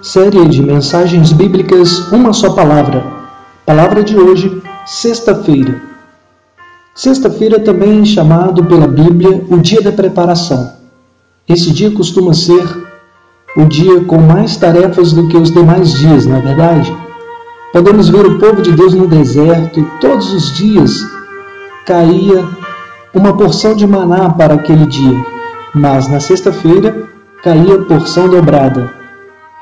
Série de mensagens bíblicas Uma Só Palavra. Palavra de hoje, sexta-feira. Sexta-feira também é chamado pela Bíblia o dia da preparação. Esse dia costuma ser o dia com mais tarefas do que os demais dias, não é verdade? Podemos ver o povo de Deus no deserto e todos os dias caía uma porção de maná para aquele dia, mas na sexta-feira caía porção dobrada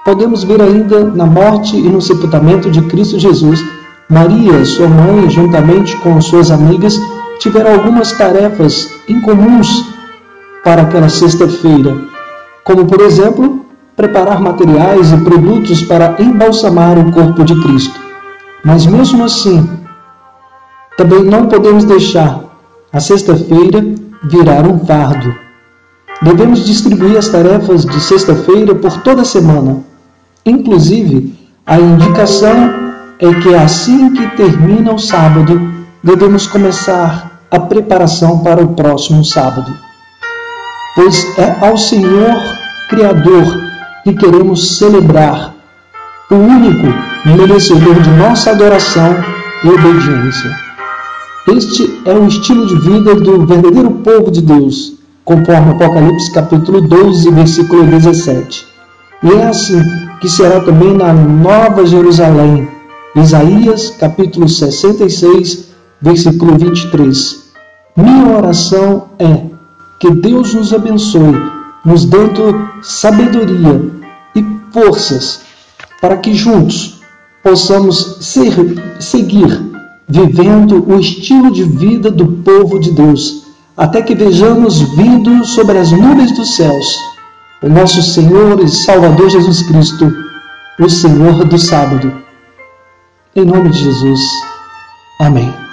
podemos ver ainda na morte e no sepultamento de Cristo Jesus, Maria, sua mãe, juntamente com suas amigas, tiveram algumas tarefas incomuns para aquela sexta-feira, como, por exemplo, preparar materiais e produtos para embalsamar o corpo de Cristo. Mas mesmo assim, também não podemos deixar a sexta-feira virar um fardo. Devemos distribuir as tarefas de sexta-feira por toda a semana Inclusive, a indicação é que assim que termina o sábado, devemos começar a preparação para o próximo sábado. Pois é ao Senhor Criador que queremos celebrar, o único merecedor de nossa adoração e obediência. Este é o estilo de vida do verdadeiro povo de Deus, conforme Apocalipse capítulo 12, versículo 17. E é assim que será também na Nova Jerusalém. Isaías capítulo 66, versículo 23. Minha oração é que Deus nos abençoe, nos dando sabedoria e forças para que juntos possamos ser, seguir vivendo o estilo de vida do povo de Deus, até que vejamos vindo sobre as nuvens dos céus o nosso Senhor e Salvador Jesus Cristo, o Senhor do sábado. Em nome de Jesus. Amém.